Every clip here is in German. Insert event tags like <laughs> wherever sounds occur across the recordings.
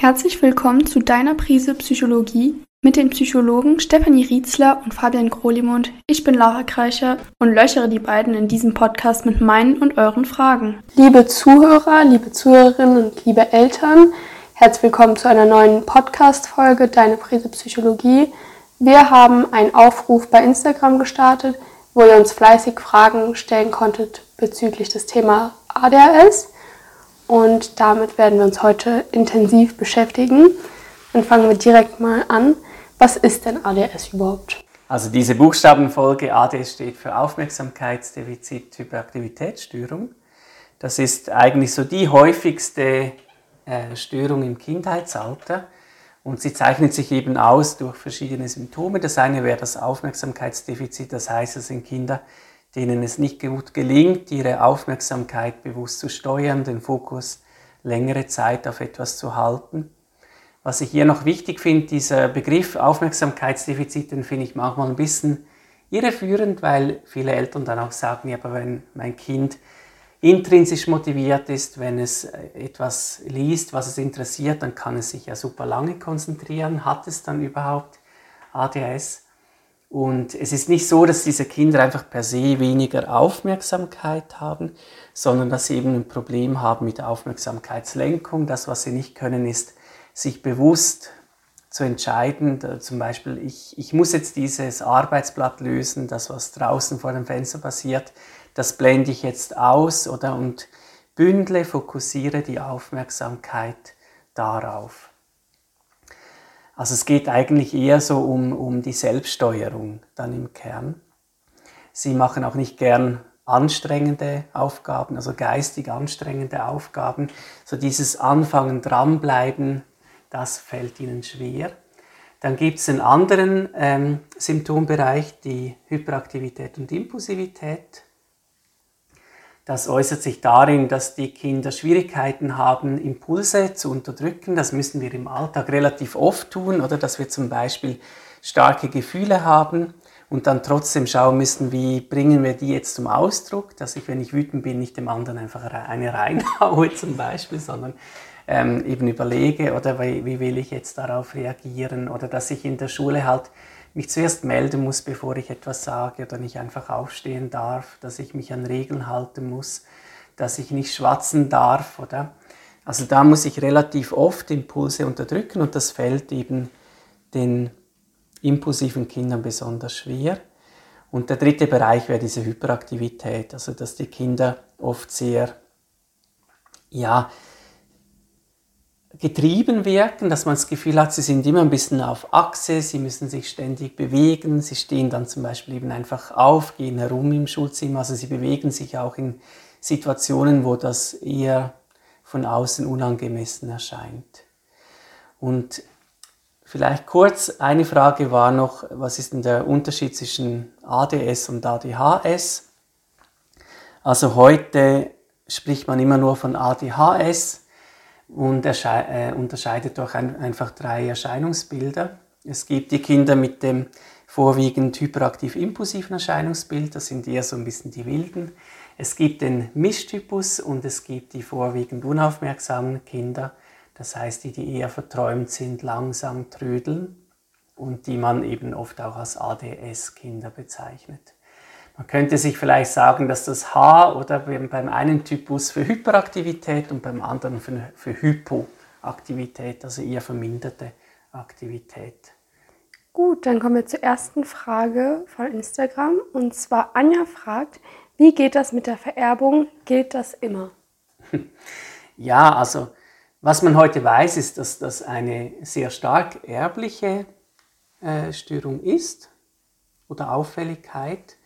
Herzlich willkommen zu deiner Prise Psychologie mit den Psychologen Stefanie Rietzler und Fabian Grolimund. Ich bin Lara Kreicher und löchere die beiden in diesem Podcast mit meinen und euren Fragen. Liebe Zuhörer, liebe Zuhörerinnen und liebe Eltern, herzlich willkommen zu einer neuen Podcast-Folge Deine Prise Psychologie. Wir haben einen Aufruf bei Instagram gestartet, wo ihr uns fleißig Fragen stellen konntet bezüglich des Thema ADHS. Und damit werden wir uns heute intensiv beschäftigen. Dann fangen wir direkt mal an. Was ist denn ADS überhaupt? Also diese Buchstabenfolge ADS steht für Aufmerksamkeitsdefizit-Hyperaktivitätsstörung. Das ist eigentlich so die häufigste äh, Störung im Kindheitsalter und sie zeichnet sich eben aus durch verschiedene Symptome. Das eine wäre das Aufmerksamkeitsdefizit, das heißt, es sind Kinder, denen es nicht gut gelingt, ihre Aufmerksamkeit bewusst zu steuern, den Fokus längere Zeit auf etwas zu halten. Was ich hier noch wichtig finde, dieser Begriff Aufmerksamkeitsdefizit, den finde ich manchmal ein bisschen irreführend, weil viele Eltern dann auch sagen, ja, aber wenn mein Kind intrinsisch motiviert ist, wenn es etwas liest, was es interessiert, dann kann es sich ja super lange konzentrieren. Hat es dann überhaupt ADHS? Und es ist nicht so, dass diese Kinder einfach per se weniger Aufmerksamkeit haben, sondern dass sie eben ein Problem haben mit Aufmerksamkeitslenkung. Das, was sie nicht können, ist, sich bewusst zu entscheiden. Zum Beispiel, ich, ich muss jetzt dieses Arbeitsblatt lösen, das, was draußen vor dem Fenster passiert, das blende ich jetzt aus oder und bündle, fokussiere die Aufmerksamkeit darauf. Also es geht eigentlich eher so um, um die Selbststeuerung dann im Kern. Sie machen auch nicht gern anstrengende Aufgaben, also geistig anstrengende Aufgaben. So dieses Anfangen, dranbleiben, das fällt ihnen schwer. Dann gibt es einen anderen ähm, Symptombereich, die Hyperaktivität und Impulsivität. Das äußert sich darin, dass die Kinder Schwierigkeiten haben, Impulse zu unterdrücken. Das müssen wir im Alltag relativ oft tun, oder dass wir zum Beispiel starke Gefühle haben und dann trotzdem schauen müssen, wie bringen wir die jetzt zum Ausdruck, dass ich, wenn ich wütend bin, nicht dem anderen einfach eine reinhaue <laughs> zum Beispiel, sondern ähm, eben überlege oder wie, wie will ich jetzt darauf reagieren oder dass ich in der Schule halt mich zuerst melden muss, bevor ich etwas sage oder nicht einfach aufstehen darf, dass ich mich an Regeln halten muss, dass ich nicht schwatzen darf, oder? Also da muss ich relativ oft Impulse unterdrücken und das fällt eben den impulsiven Kindern besonders schwer. Und der dritte Bereich wäre diese Hyperaktivität, also dass die Kinder oft sehr, ja, getrieben wirken, dass man das Gefühl hat, sie sind immer ein bisschen auf Achse, sie müssen sich ständig bewegen, sie stehen dann zum Beispiel eben einfach auf, gehen herum im Schulzimmer, also sie bewegen sich auch in Situationen, wo das eher von außen unangemessen erscheint. Und vielleicht kurz, eine Frage war noch, was ist denn der Unterschied zwischen ADS und ADHS? Also heute spricht man immer nur von ADHS, und äh, unterscheidet durch ein, einfach drei Erscheinungsbilder. Es gibt die Kinder mit dem vorwiegend hyperaktiv-impulsiven Erscheinungsbild, das sind eher so ein bisschen die wilden. Es gibt den Mischtypus und es gibt die vorwiegend unaufmerksamen Kinder, das heißt die, die eher verträumt sind, langsam trödeln und die man eben oft auch als ADS-Kinder bezeichnet. Man könnte sich vielleicht sagen, dass das H oder beim einen Typus für Hyperaktivität und beim anderen für, für Hypoaktivität, also eher verminderte Aktivität. Gut, dann kommen wir zur ersten Frage von Instagram. Und zwar Anja fragt, wie geht das mit der Vererbung? Gilt das immer? <laughs> Ja, also was man heute weiß, ist, dass das eine sehr stark erbliche äh, Störung ist oder Auffälligkeit.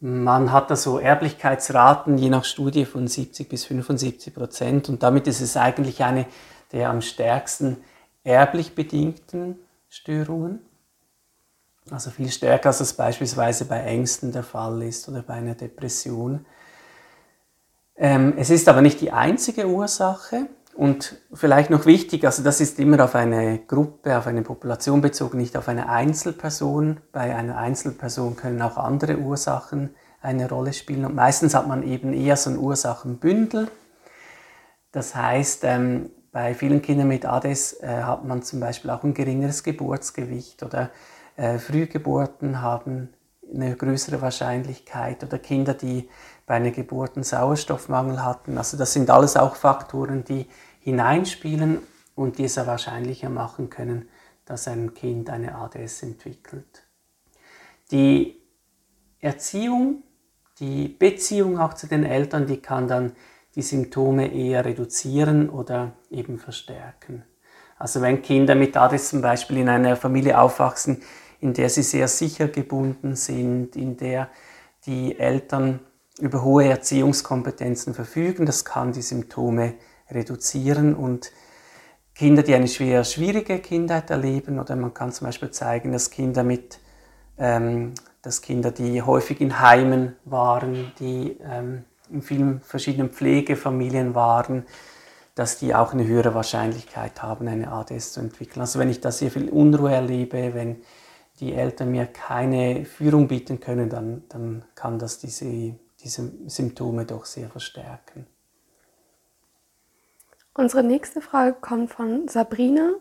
Man hat da so Erblichkeitsraten je nach Studie von 70 bis 75 Prozent und damit ist es eigentlich eine der am stärksten erblich bedingten Störungen. Also viel stärker als es beispielsweise bei Ängsten der Fall ist oder bei einer Depression. Ähm, es ist aber nicht die einzige Ursache und vielleicht noch wichtig, also das ist immer auf eine Gruppe, auf eine Population bezogen, nicht auf eine Einzelperson. Bei einer Einzelperson können auch andere Ursachen eine Rolle spielen und meistens hat man eben eher so ein Ursachenbündel. Das heißt, ähm, bei vielen Kindern mit ADS äh, hat man zum Beispiel auch ein geringeres Geburtsgewicht oder äh, Frühgeburten haben eine größere Wahrscheinlichkeit oder Kinder, die bei einer Geburt einen Sauerstoffmangel hatten. Also das sind alles auch Faktoren, die hineinspielen und die es ja wahrscheinlicher machen können, dass ein Kind eine ADS entwickelt. Die Erziehung, die Beziehung auch zu den Eltern, die kann dann die Symptome eher reduzieren oder eben verstärken. Also wenn Kinder mit ADS zum Beispiel in einer Familie aufwachsen, in der sie sehr sicher gebunden sind, in der die Eltern über hohe Erziehungskompetenzen verfügen, das kann die Symptome reduzieren und Kinder, die eine schwer schwierige Kindheit erleben, oder man kann zum Beispiel zeigen, dass Kinder mit, ähm, dass Kinder, die häufig in Heimen waren, die ähm, in vielen verschiedenen Pflegefamilien waren, dass die auch eine höhere Wahrscheinlichkeit haben, eine ADS zu entwickeln. Also wenn ich da sehr viel Unruhe erlebe, wenn die Eltern mir keine Führung bieten können, dann, dann kann das diese, diese Symptome doch sehr verstärken. Unsere nächste Frage kommt von Sabrina.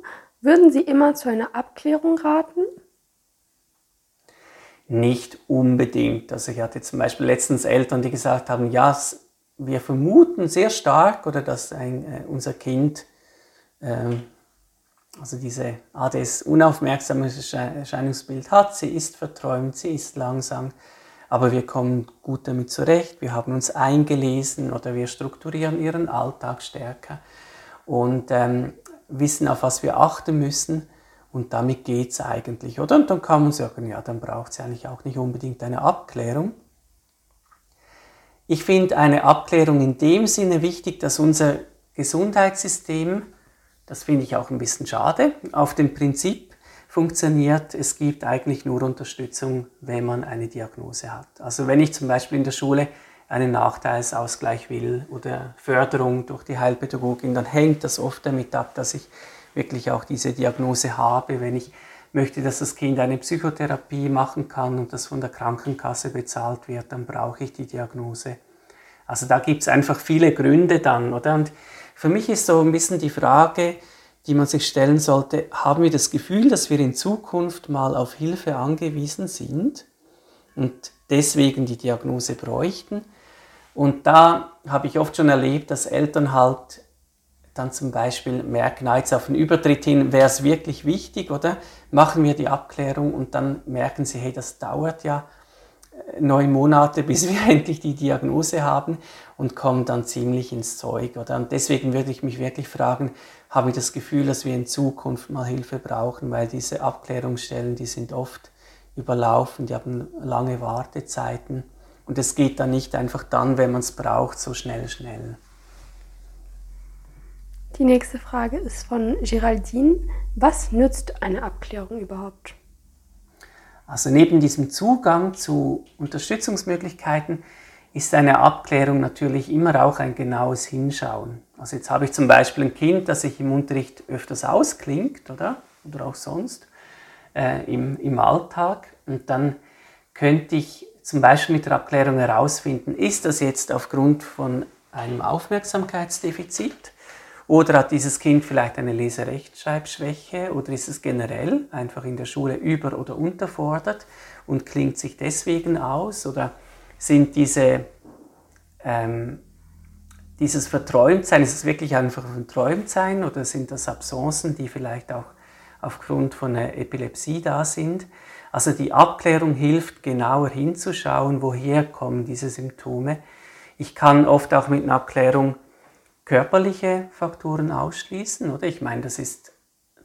Würden Sie immer zu einer Abklärung raten? Nicht unbedingt. Also ich hatte zum Beispiel letztens Eltern, die gesagt haben, ja, wir vermuten sehr stark oder dass ein, äh, unser Kind ähm, also diese ADS unaufmerksames Erscheinungsbild hat. Sie ist verträumt, sie ist langsam, aber wir kommen gut damit zurecht. Wir haben uns eingelesen oder wir strukturieren ihren Alltag stärker und ähm, wissen, auf was wir achten müssen. Und damit geht es eigentlich, oder? Und dann kann man sagen, ja, dann braucht es eigentlich auch nicht unbedingt eine Abklärung. Ich finde eine Abklärung in dem Sinne wichtig, dass unser Gesundheitssystem das finde ich auch ein bisschen schade. Auf dem Prinzip funktioniert, es gibt eigentlich nur Unterstützung, wenn man eine Diagnose hat. Also wenn ich zum Beispiel in der Schule einen Nachteilsausgleich will oder Förderung durch die Heilpädagogin, dann hängt das oft damit ab, dass ich wirklich auch diese Diagnose habe. Wenn ich möchte, dass das Kind eine Psychotherapie machen kann und das von der Krankenkasse bezahlt wird, dann brauche ich die Diagnose. Also da gibt es einfach viele Gründe dann, oder? Und für mich ist so ein bisschen die Frage, die man sich stellen sollte, haben wir das Gefühl, dass wir in Zukunft mal auf Hilfe angewiesen sind und deswegen die Diagnose bräuchten? Und da habe ich oft schon erlebt, dass Eltern halt dann zum Beispiel merken, jetzt auf den Übertritt hin wäre es wirklich wichtig, oder? Machen wir die Abklärung und dann merken sie, hey, das dauert ja neun Monate, <laughs> bis wir endlich die Diagnose haben und kommen dann ziemlich ins Zeug. Oder? Und deswegen würde ich mich wirklich fragen, habe ich das Gefühl, dass wir in Zukunft mal Hilfe brauchen, weil diese Abklärungsstellen, die sind oft überlaufen, die haben lange Wartezeiten und es geht dann nicht einfach dann, wenn man es braucht, so schnell, schnell. Die nächste Frage ist von Geraldine. Was nützt eine Abklärung überhaupt? Also neben diesem Zugang zu Unterstützungsmöglichkeiten ist eine Abklärung natürlich immer auch ein genaues Hinschauen. Also jetzt habe ich zum Beispiel ein Kind, das sich im Unterricht öfters ausklingt, oder? Oder auch sonst äh, im, im Alltag. Und dann könnte ich zum Beispiel mit der Abklärung herausfinden, ist das jetzt aufgrund von einem Aufmerksamkeitsdefizit oder hat dieses Kind vielleicht eine Leserechtschreibschwäche oder ist es generell einfach in der Schule über- oder unterfordert und klingt sich deswegen aus? Oder sind diese, ähm, dieses Verträumtsein, ist es wirklich einfach ein Verträumtsein oder sind das Absenzen, die vielleicht auch aufgrund von einer Epilepsie da sind? Also die Abklärung hilft, genauer hinzuschauen, woher kommen diese Symptome. Ich kann oft auch mit einer Abklärung körperliche Faktoren ausschließen, oder? Ich meine, das ist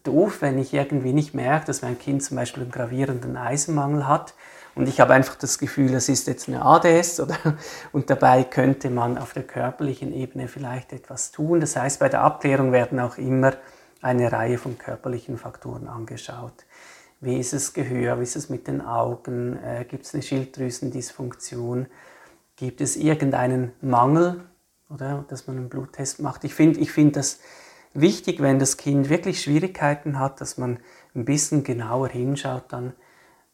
doof, wenn ich irgendwie nicht merke, dass mein Kind zum Beispiel einen gravierenden Eisenmangel hat und ich habe einfach das Gefühl, das ist jetzt eine ADS oder, und dabei könnte man auf der körperlichen Ebene vielleicht etwas tun. Das heißt, bei der Abklärung werden auch immer eine Reihe von körperlichen Faktoren angeschaut. Wie ist es Gehör? Wie ist es mit den Augen? Äh, Gibt es eine Schilddrüsendysfunktion? Gibt es irgendeinen Mangel oder dass man einen Bluttest macht. Ich finde ich find das wichtig, wenn das Kind wirklich Schwierigkeiten hat, dass man ein bisschen genauer hinschaut, dann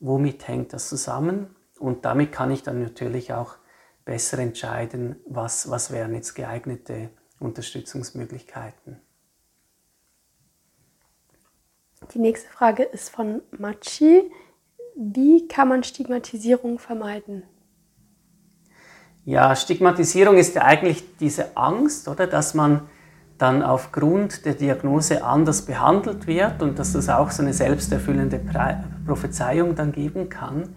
womit hängt das zusammen. Und damit kann ich dann natürlich auch besser entscheiden, was, was wären jetzt geeignete Unterstützungsmöglichkeiten. Die nächste Frage ist von Machi. Wie kann man Stigmatisierung vermeiden? Ja, Stigmatisierung ist ja eigentlich diese Angst, oder, dass man dann aufgrund der Diagnose anders behandelt wird und dass das auch so eine selbsterfüllende Prophezeiung dann geben kann.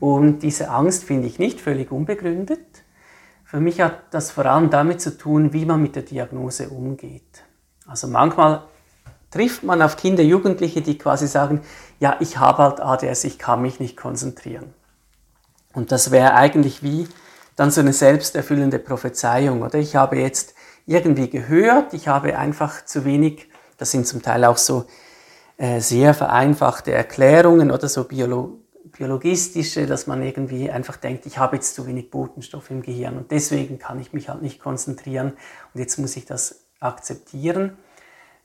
Und diese Angst finde ich nicht völlig unbegründet. Für mich hat das vor allem damit zu tun, wie man mit der Diagnose umgeht. Also manchmal trifft man auf Kinder, Jugendliche, die quasi sagen, ja, ich habe halt ADS, ich kann mich nicht konzentrieren. Und das wäre eigentlich wie dann so eine selbsterfüllende Prophezeiung, oder? Ich habe jetzt irgendwie gehört, ich habe einfach zu wenig, das sind zum Teil auch so äh, sehr vereinfachte Erklärungen oder so biolo biologistische, dass man irgendwie einfach denkt, ich habe jetzt zu wenig Botenstoff im Gehirn und deswegen kann ich mich halt nicht konzentrieren und jetzt muss ich das akzeptieren,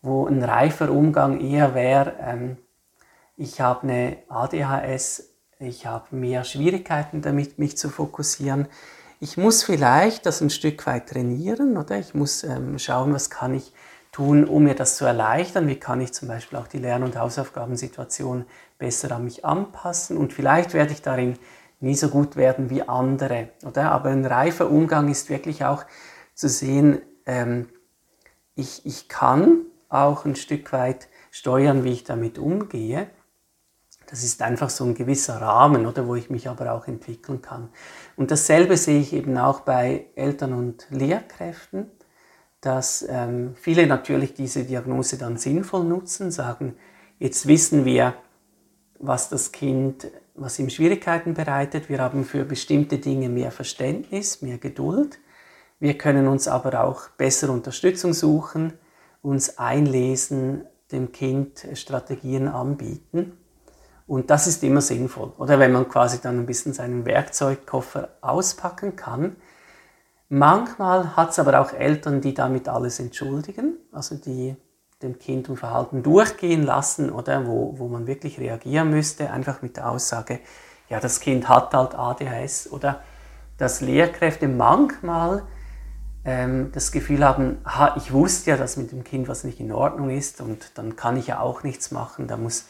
wo ein reifer Umgang eher wäre, ähm, ich habe eine ADHS, ich habe mehr Schwierigkeiten damit, mich zu fokussieren, ich muss vielleicht das ein Stück weit trainieren, oder? Ich muss ähm, schauen, was kann ich tun, um mir das zu erleichtern. Wie kann ich zum Beispiel auch die Lern- und Hausaufgabensituation besser an mich anpassen? Und vielleicht werde ich darin nie so gut werden wie andere, oder? Aber ein reifer Umgang ist wirklich auch zu sehen, ähm, ich, ich kann auch ein Stück weit steuern, wie ich damit umgehe. Das ist einfach so ein gewisser Rahmen, oder, wo ich mich aber auch entwickeln kann. Und dasselbe sehe ich eben auch bei Eltern und Lehrkräften, dass ähm, viele natürlich diese Diagnose dann sinnvoll nutzen, sagen, jetzt wissen wir, was das Kind, was ihm Schwierigkeiten bereitet. Wir haben für bestimmte Dinge mehr Verständnis, mehr Geduld. Wir können uns aber auch besser Unterstützung suchen, uns einlesen, dem Kind Strategien anbieten. Und das ist immer sinnvoll. Oder wenn man quasi dann ein bisschen seinen Werkzeugkoffer auspacken kann. Manchmal hat es aber auch Eltern, die damit alles entschuldigen, also die dem Kind und Verhalten durchgehen lassen oder wo, wo man wirklich reagieren müsste, einfach mit der Aussage, ja, das Kind hat halt ADHS oder dass Lehrkräfte manchmal ähm, das Gefühl haben, ha, ich wusste ja, dass mit dem Kind was nicht in Ordnung ist und dann kann ich ja auch nichts machen, da muss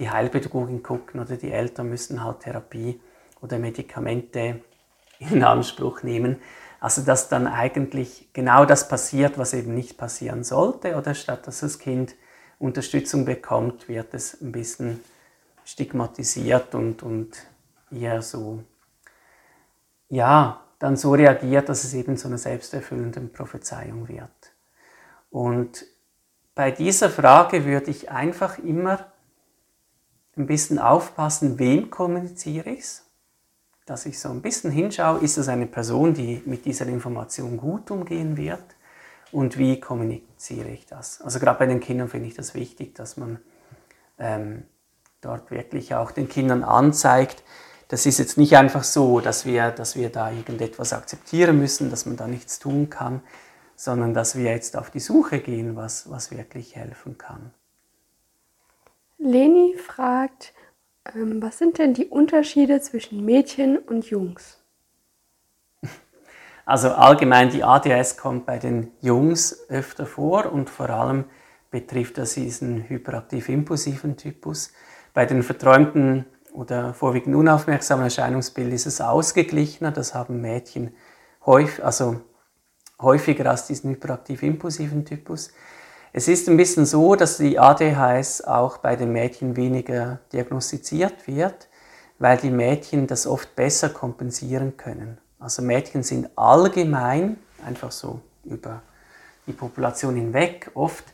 die Heilpädagogin gucken oder die Eltern müssen halt Therapie oder Medikamente in Anspruch nehmen. Also dass dann eigentlich genau das passiert, was eben nicht passieren sollte oder statt dass das Kind Unterstützung bekommt, wird es ein bisschen stigmatisiert und, und eher so, ja, dann so reagiert, dass es eben zu einer selbsterfüllenden Prophezeiung wird. Und bei dieser Frage würde ich einfach immer ein bisschen aufpassen, wem kommuniziere ich es. Dass ich so ein bisschen hinschaue, ist es eine Person, die mit dieser Information gut umgehen wird und wie kommuniziere ich das. Also gerade bei den Kindern finde ich das wichtig, dass man ähm, dort wirklich auch den Kindern anzeigt, das ist jetzt nicht einfach so, dass wir, dass wir da irgendetwas akzeptieren müssen, dass man da nichts tun kann, sondern dass wir jetzt auf die Suche gehen, was, was wirklich helfen kann. Leni fragt, ähm, was sind denn die Unterschiede zwischen Mädchen und Jungs? Also allgemein die ADS kommt bei den Jungs öfter vor und vor allem betrifft das diesen hyperaktiv-impulsiven Typus. Bei den verträumten oder vorwiegend unaufmerksamen Erscheinungsbild ist es ausgeglichener. Das haben Mädchen häufig, also häufiger als diesen hyperaktiv-impulsiven Typus. Es ist ein bisschen so, dass die ADHS auch bei den Mädchen weniger diagnostiziert wird, weil die Mädchen das oft besser kompensieren können. Also Mädchen sind allgemein, einfach so über die Population hinweg, oft,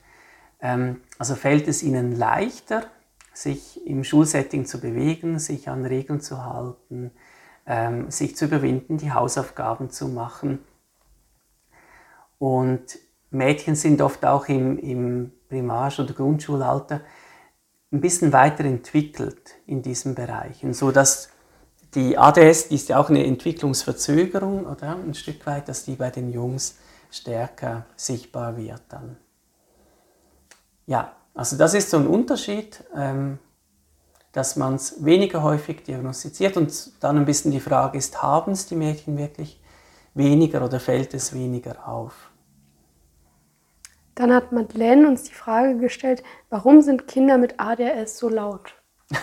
ähm, also fällt es ihnen leichter, sich im Schulsetting zu bewegen, sich an Regeln zu halten, ähm, sich zu überwinden, die Hausaufgaben zu machen. Und Mädchen sind oft auch im, im Primarsch- oder Grundschulalter ein bisschen weiterentwickelt in diesen Bereichen, so dass die ADS, die ist ja auch eine Entwicklungsverzögerung, oder ein Stück weit, dass die bei den Jungs stärker sichtbar wird dann. Ja, also das ist so ein Unterschied, ähm, dass man es weniger häufig diagnostiziert und dann ein bisschen die Frage ist, haben es die Mädchen wirklich weniger oder fällt es weniger auf? Dann hat Madeleine uns die Frage gestellt, warum sind Kinder mit ADHS so laut? <laughs>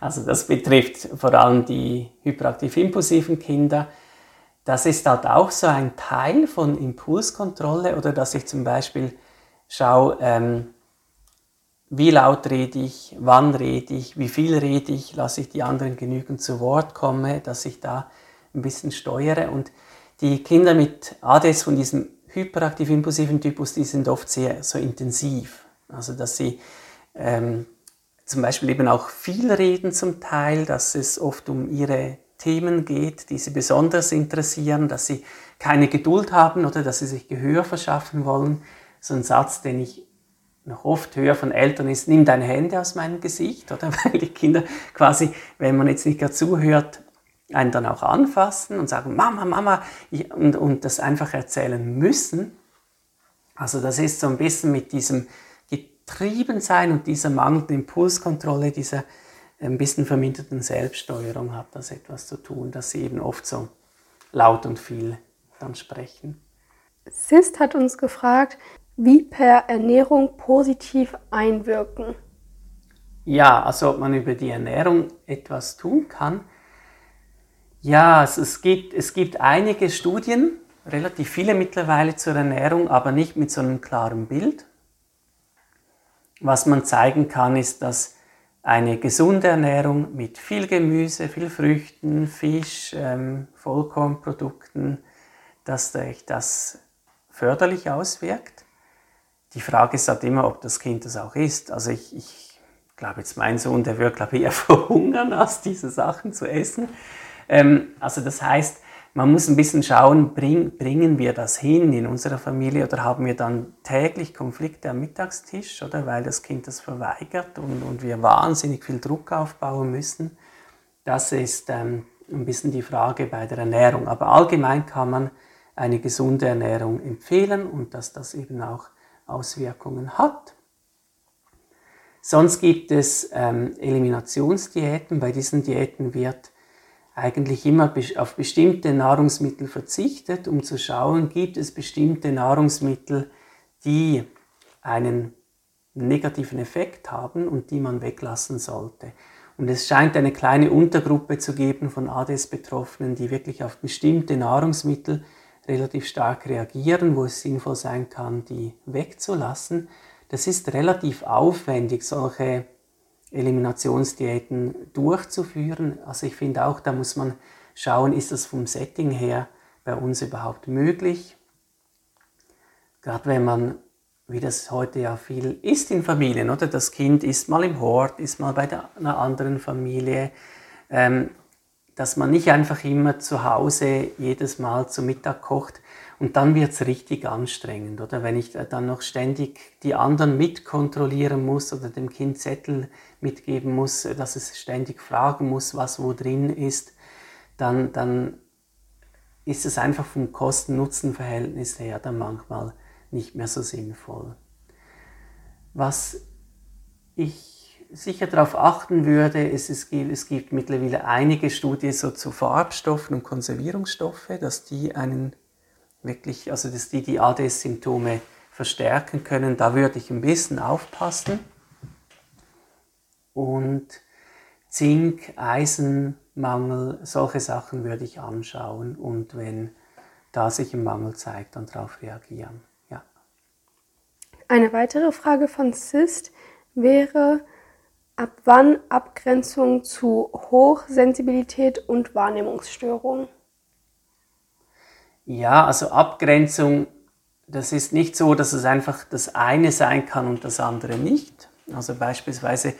Also das betrifft vor allem die hyperaktiv-impulsiven Kinder. Das ist halt auch so ein Teil von Impulskontrolle oder dass ich zum Beispiel schaue, ähm, wie laut rede ich, wann rede ich, wie viel rede ich, lasse ich die anderen genügend zu Wort kommen, dass ich da ein bisschen steuere. Und die Kinder mit ADS von diesem hyperaktiv-impulsiven Typus, die sind oft sehr so intensiv. Also dass sie ähm, zum Beispiel eben auch viel reden zum Teil, dass es oft um ihre Themen geht, die sie besonders interessieren, dass sie keine Geduld haben oder dass sie sich Gehör verschaffen wollen. So ein Satz, den ich noch oft höre von Eltern ist, nimm deine Hände aus meinem Gesicht, <laughs> oder? Weil die Kinder quasi, wenn man jetzt nicht gerade zuhört, einen dann auch anfassen und sagen, Mama, Mama, und, und das einfach erzählen müssen. Also das ist so ein bisschen mit diesem Getriebensein und dieser mangelnden Impulskontrolle, dieser ein bisschen verminderten Selbststeuerung hat das etwas zu tun, dass sie eben oft so laut und viel dann sprechen. Sist hat uns gefragt, wie per Ernährung positiv einwirken. Ja, also ob man über die Ernährung etwas tun kann. Ja, also es, gibt, es gibt einige Studien, relativ viele mittlerweile zur Ernährung, aber nicht mit so einem klaren Bild. Was man zeigen kann, ist, dass eine gesunde Ernährung mit viel Gemüse, viel Früchten, Fisch, ähm, Vollkornprodukten, dass sich das förderlich auswirkt. Die Frage ist halt immer, ob das Kind das auch isst. Also ich, ich glaube jetzt, mein Sohn, der wird glaube ich <laughs> eher verhungern, als diese Sachen zu essen. Ähm, also das heißt, man muss ein bisschen schauen, bring, bringen wir das hin in unserer Familie oder haben wir dann täglich Konflikte am Mittagstisch, oder weil das Kind das verweigert und, und wir wahnsinnig viel Druck aufbauen müssen. Das ist ähm, ein bisschen die Frage bei der Ernährung. Aber allgemein kann man eine gesunde Ernährung empfehlen und dass das eben auch Auswirkungen hat. Sonst gibt es ähm, Eliminationsdiäten. Bei diesen Diäten wird eigentlich immer auf bestimmte Nahrungsmittel verzichtet, um zu schauen, gibt es bestimmte Nahrungsmittel, die einen negativen Effekt haben und die man weglassen sollte. Und es scheint eine kleine Untergruppe zu geben von ADS-Betroffenen, die wirklich auf bestimmte Nahrungsmittel relativ stark reagieren, wo es sinnvoll sein kann, die wegzulassen. Das ist relativ aufwendig, solche Eliminationsdiäten durchzuführen. Also ich finde auch, da muss man schauen, ist das vom Setting her bei uns überhaupt möglich. Gerade wenn man, wie das heute ja viel ist in Familien, oder? Das Kind ist mal im Hort, ist mal bei einer anderen Familie. Ähm, dass man nicht einfach immer zu Hause jedes Mal zu Mittag kocht, und dann wird es richtig anstrengend, oder? Wenn ich dann noch ständig die anderen mitkontrollieren muss oder dem Kind Zettel mitgeben muss, dass es ständig fragen muss, was wo drin ist, dann, dann ist es einfach vom Kosten-Nutzen-Verhältnis her dann manchmal nicht mehr so sinnvoll. Was ich sicher darauf achten würde, ist, es gibt, es gibt mittlerweile einige Studien so zu Farbstoffen und Konservierungsstoffe, dass die einen wirklich, also dass die die ADS-Symptome verstärken können. Da würde ich ein bisschen aufpassen. Und Zink, Eisenmangel, solche Sachen würde ich anschauen und wenn da sich ein Mangel zeigt, dann darauf reagieren. Ja. Eine weitere Frage von Cyst wäre, ab wann Abgrenzung zu Hochsensibilität und Wahrnehmungsstörung? Ja, also Abgrenzung, das ist nicht so, dass es einfach das eine sein kann und das andere nicht. Also beispielsweise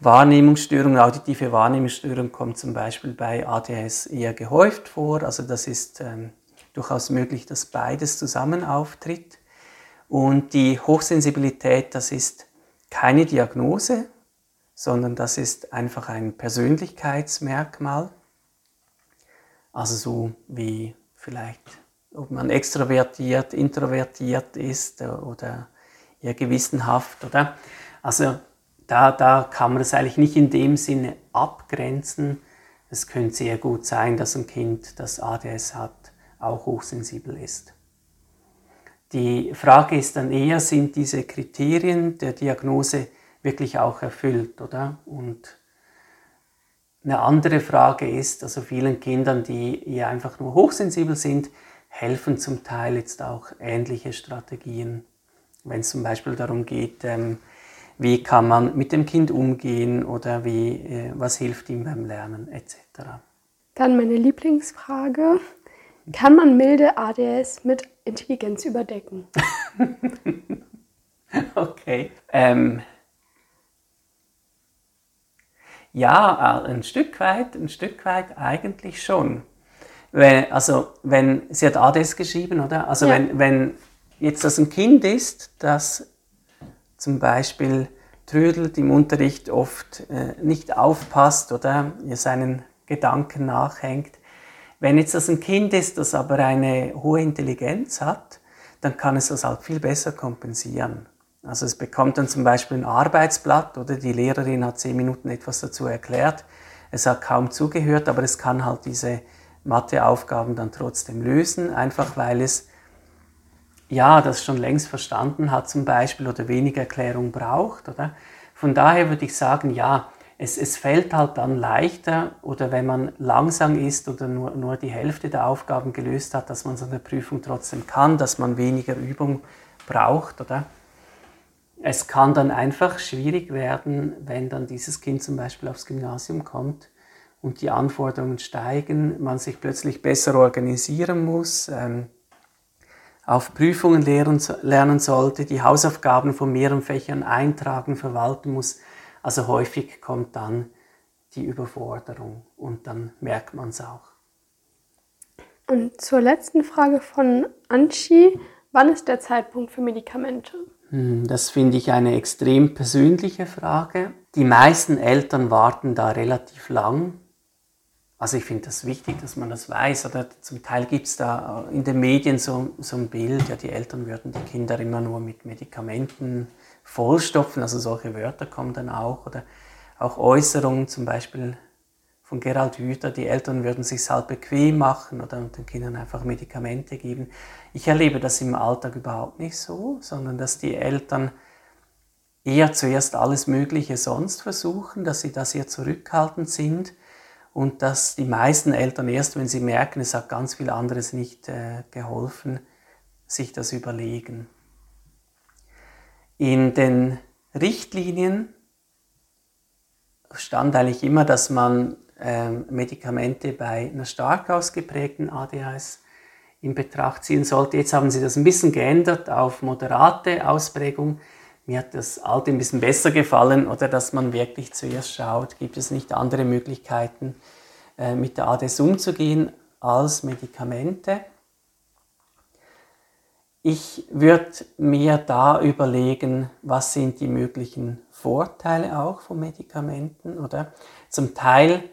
Wahrnehmungsstörung, auditive Wahrnehmungsstörung kommt zum Beispiel bei ADHS eher gehäuft vor. Also das ist ähm, durchaus möglich, dass beides zusammen auftritt. Und die Hochsensibilität, das ist keine Diagnose, sondern das ist einfach ein Persönlichkeitsmerkmal. Also so wie vielleicht, ob man extrovertiert, introvertiert ist oder eher gewissenhaft, oder? Also da, da kann man das eigentlich nicht in dem Sinne abgrenzen. Es könnte sehr gut sein, dass ein Kind, das ADS hat, auch hochsensibel ist. Die Frage ist dann eher, sind diese Kriterien der Diagnose wirklich auch erfüllt, oder? Und eine andere Frage ist, also vielen Kindern, die ja einfach nur hochsensibel sind, helfen zum Teil jetzt auch ähnliche Strategien. Wenn es zum Beispiel darum geht, ähm, wie kann man mit dem Kind umgehen oder wie, äh, was hilft ihm beim Lernen etc. Dann meine Lieblingsfrage. Kann man milde ADS mit Intelligenz überdecken? <laughs> okay. Ähm, ja, äh, ein Stück weit, ein Stück weit eigentlich schon. Wenn, also, wenn, sie hat ADS geschrieben, oder? Also, ja. wenn, wenn jetzt das ein Kind ist, das zum Beispiel trödelt im Unterricht oft äh, nicht aufpasst oder seinen Gedanken nachhängt. Wenn jetzt das ein Kind ist, das aber eine hohe Intelligenz hat, dann kann es das halt viel besser kompensieren. Also es bekommt dann zum Beispiel ein Arbeitsblatt oder die Lehrerin hat zehn Minuten etwas dazu erklärt. Es hat kaum zugehört, aber es kann halt diese Matheaufgaben dann trotzdem lösen, einfach weil es ja das schon längst verstanden hat zum Beispiel oder weniger Erklärung braucht. Oder? Von daher würde ich sagen, ja, es, es fällt halt dann leichter oder wenn man langsam ist oder nur, nur die Hälfte der Aufgaben gelöst hat, dass man so eine Prüfung trotzdem kann, dass man weniger Übung braucht. Oder? Es kann dann einfach schwierig werden, wenn dann dieses Kind zum Beispiel aufs Gymnasium kommt und die Anforderungen steigen, man sich plötzlich besser organisieren muss, ähm, auf Prüfungen lernen, lernen sollte, die Hausaufgaben von mehreren Fächern eintragen, verwalten muss. Also häufig kommt dann die Überforderung und dann merkt man es auch. Und zur letzten Frage von Anschi, wann ist der Zeitpunkt für Medikamente? Hm, das finde ich eine extrem persönliche Frage. Die meisten Eltern warten da relativ lang, also ich finde das wichtig, dass man das weiß. Oder zum Teil gibt es da in den Medien so, so ein Bild, ja, die Eltern würden die Kinder immer nur mit Medikamenten vollstopfen. Also solche Wörter kommen dann auch. Oder auch Äußerungen zum Beispiel von Gerald Hüther, die Eltern würden sich halt bequem machen oder den Kindern einfach Medikamente geben. Ich erlebe das im Alltag überhaupt nicht so, sondern dass die Eltern eher zuerst alles Mögliche sonst versuchen, dass sie da sehr zurückhaltend sind und dass die meisten Eltern erst, wenn sie merken, es hat ganz viel anderes nicht äh, geholfen, sich das überlegen. In den Richtlinien stand eigentlich immer, dass man äh, Medikamente bei einer stark ausgeprägten ADHS in Betracht ziehen sollte. Jetzt haben sie das ein bisschen geändert auf moderate Ausprägung. Mir hat das alte ein bisschen besser gefallen oder dass man wirklich zuerst schaut, gibt es nicht andere Möglichkeiten äh, mit der ADS umzugehen als Medikamente. Ich würde mir da überlegen, was sind die möglichen Vorteile auch von Medikamenten, oder? Zum Teil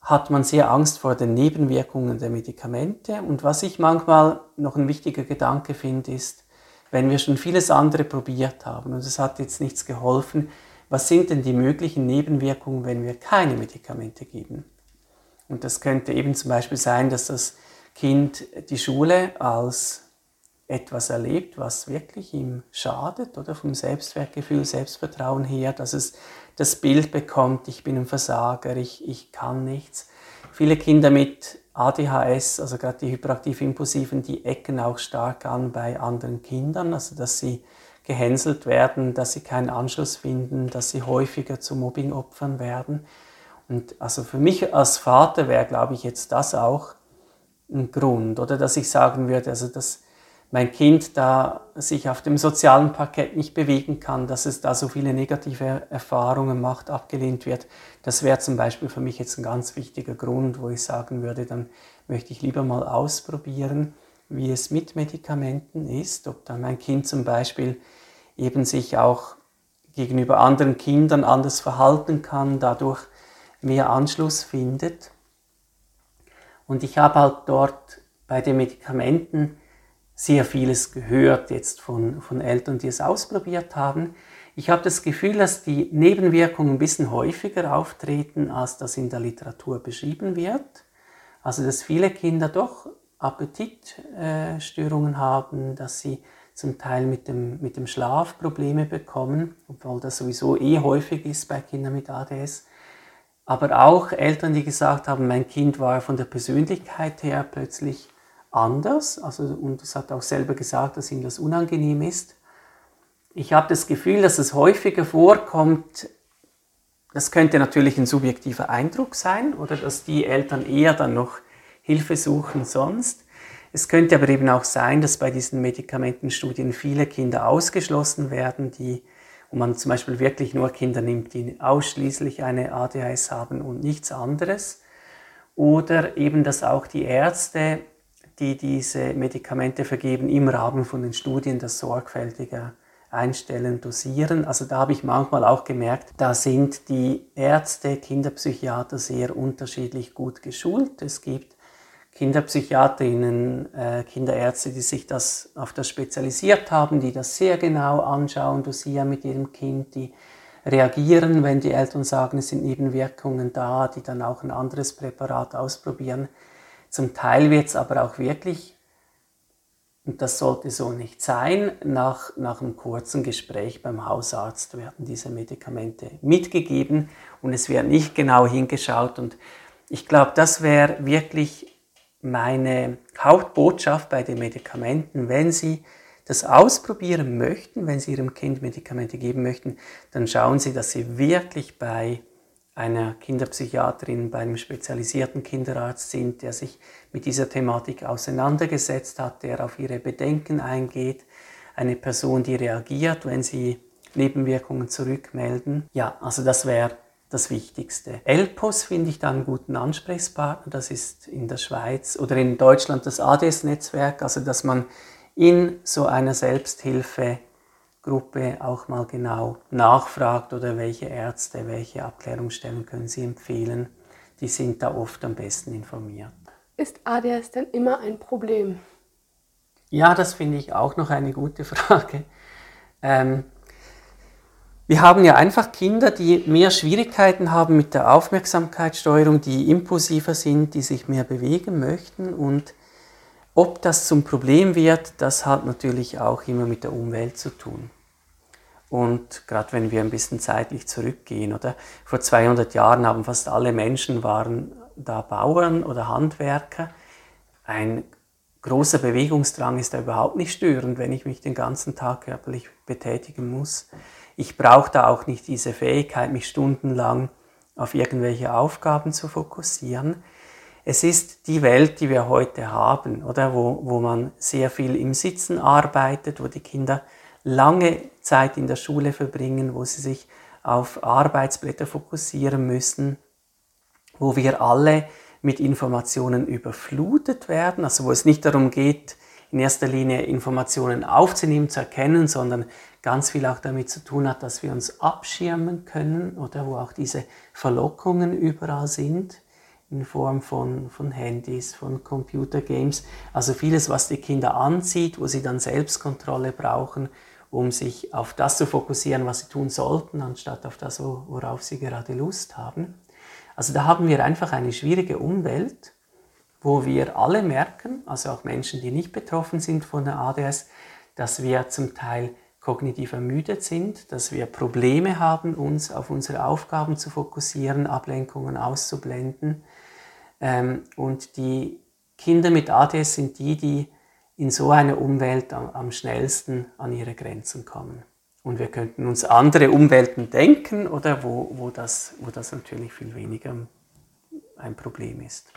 hat man sehr Angst vor den Nebenwirkungen der Medikamente und was ich manchmal noch ein wichtiger Gedanke finde, ist, wenn wir schon vieles andere probiert haben und es hat jetzt nichts geholfen, was sind denn die möglichen Nebenwirkungen, wenn wir keine Medikamente geben? Und das könnte eben zum Beispiel sein, dass das Kind die Schule als etwas erlebt, was wirklich ihm schadet oder vom Selbstwertgefühl, Selbstvertrauen her, dass es das Bild bekommt, ich bin ein Versager, ich, ich kann nichts. Viele Kinder mit ADHS, also gerade die hyperaktiv-impulsiven, die ecken auch stark an bei anderen Kindern, also dass sie gehänselt werden, dass sie keinen Anschluss finden, dass sie häufiger zu Mobbingopfern werden. Und also für mich als Vater wäre, glaube ich, jetzt das auch ein Grund, oder dass ich sagen würde, also dass mein Kind da sich auf dem sozialen Parkett nicht bewegen kann, dass es da so viele negative Erfahrungen macht, abgelehnt wird. Das wäre zum Beispiel für mich jetzt ein ganz wichtiger Grund, wo ich sagen würde, dann möchte ich lieber mal ausprobieren, wie es mit Medikamenten ist, ob dann mein Kind zum Beispiel eben sich auch gegenüber anderen Kindern anders verhalten kann, dadurch mehr Anschluss findet. Und ich habe halt dort bei den Medikamenten sehr vieles gehört jetzt von, von Eltern, die es ausprobiert haben. Ich habe das Gefühl, dass die Nebenwirkungen ein bisschen häufiger auftreten, als das in der Literatur beschrieben wird. Also dass viele Kinder doch Appetitstörungen haben, dass sie zum Teil mit dem, mit dem Schlaf Probleme bekommen, obwohl das sowieso eh häufig ist bei Kindern mit ADS. Aber auch Eltern, die gesagt haben, mein Kind war von der Persönlichkeit her plötzlich anders. Also, und es hat auch selber gesagt, dass ihm das unangenehm ist. Ich habe das Gefühl, dass es häufiger vorkommt, das könnte natürlich ein subjektiver Eindruck sein oder dass die Eltern eher dann noch Hilfe suchen sonst. Es könnte aber eben auch sein, dass bei diesen Medikamentenstudien viele Kinder ausgeschlossen werden, die wo man zum Beispiel wirklich nur Kinder nimmt, die ausschließlich eine ADHS haben und nichts anderes. Oder eben, dass auch die Ärzte, die diese Medikamente vergeben, im Rahmen von den Studien das sorgfältiger einstellen, dosieren. Also da habe ich manchmal auch gemerkt, da sind die Ärzte, Kinderpsychiater sehr unterschiedlich gut geschult. Es gibt Kinderpsychiaterinnen, äh, Kinderärzte, die sich das, auf das spezialisiert haben, die das sehr genau anschauen, dosieren mit ihrem Kind, die reagieren, wenn die Eltern sagen, es sind Nebenwirkungen da, die dann auch ein anderes Präparat ausprobieren. Zum Teil wird es aber auch wirklich, und das sollte so nicht sein, nach, nach einem kurzen Gespräch beim Hausarzt werden diese Medikamente mitgegeben und es wird nicht genau hingeschaut. Und ich glaube, das wäre wirklich meine Hauptbotschaft bei den Medikamenten, wenn Sie das ausprobieren möchten, wenn Sie Ihrem Kind Medikamente geben möchten, dann schauen Sie, dass Sie wirklich bei einer Kinderpsychiaterin, bei einem spezialisierten Kinderarzt sind, der sich mit dieser Thematik auseinandergesetzt hat, der auf Ihre Bedenken eingeht, eine Person, die reagiert, wenn Sie Nebenwirkungen zurückmelden. Ja, also das wäre das Wichtigste. ELPOS finde ich da einen guten Ansprechpartner. Das ist in der Schweiz oder in Deutschland das ADS-Netzwerk, also dass man in so einer Selbsthilfegruppe auch mal genau nachfragt oder welche Ärzte, welche Abklärungsstellen können Sie empfehlen. Die sind da oft am besten informiert. Ist ADS denn immer ein Problem? Ja, das finde ich auch noch eine gute <laughs> Frage. Ähm, wir haben ja einfach Kinder, die mehr Schwierigkeiten haben mit der Aufmerksamkeitssteuerung, die impulsiver sind, die sich mehr bewegen möchten. Und ob das zum Problem wird, das hat natürlich auch immer mit der Umwelt zu tun. Und gerade wenn wir ein bisschen zeitlich zurückgehen, oder vor 200 Jahren haben fast alle Menschen waren da Bauern oder Handwerker. Ein großer Bewegungsdrang ist da überhaupt nicht störend, wenn ich mich den ganzen Tag körperlich betätigen muss. Ich brauche da auch nicht diese Fähigkeit, mich stundenlang auf irgendwelche Aufgaben zu fokussieren. Es ist die Welt, die wir heute haben, oder wo, wo man sehr viel im Sitzen arbeitet, wo die Kinder lange Zeit in der Schule verbringen, wo sie sich auf Arbeitsblätter fokussieren müssen, wo wir alle mit Informationen überflutet werden, also wo es nicht darum geht, in erster Linie Informationen aufzunehmen, zu erkennen, sondern ganz viel auch damit zu tun hat, dass wir uns abschirmen können oder wo auch diese Verlockungen überall sind in Form von, von Handys, von Computergames. Also vieles, was die Kinder anzieht, wo sie dann Selbstkontrolle brauchen, um sich auf das zu fokussieren, was sie tun sollten, anstatt auf das, worauf sie gerade Lust haben. Also da haben wir einfach eine schwierige Umwelt wo wir alle merken, also auch Menschen, die nicht betroffen sind von der ADS, dass wir zum Teil kognitiv ermüdet sind, dass wir Probleme haben, uns auf unsere Aufgaben zu fokussieren, Ablenkungen auszublenden. Ähm, und die Kinder mit ADS sind die, die in so einer Umwelt am schnellsten an ihre Grenzen kommen. Und wir könnten uns andere Umwelten denken, oder wo, wo, das, wo das natürlich viel weniger ein Problem ist.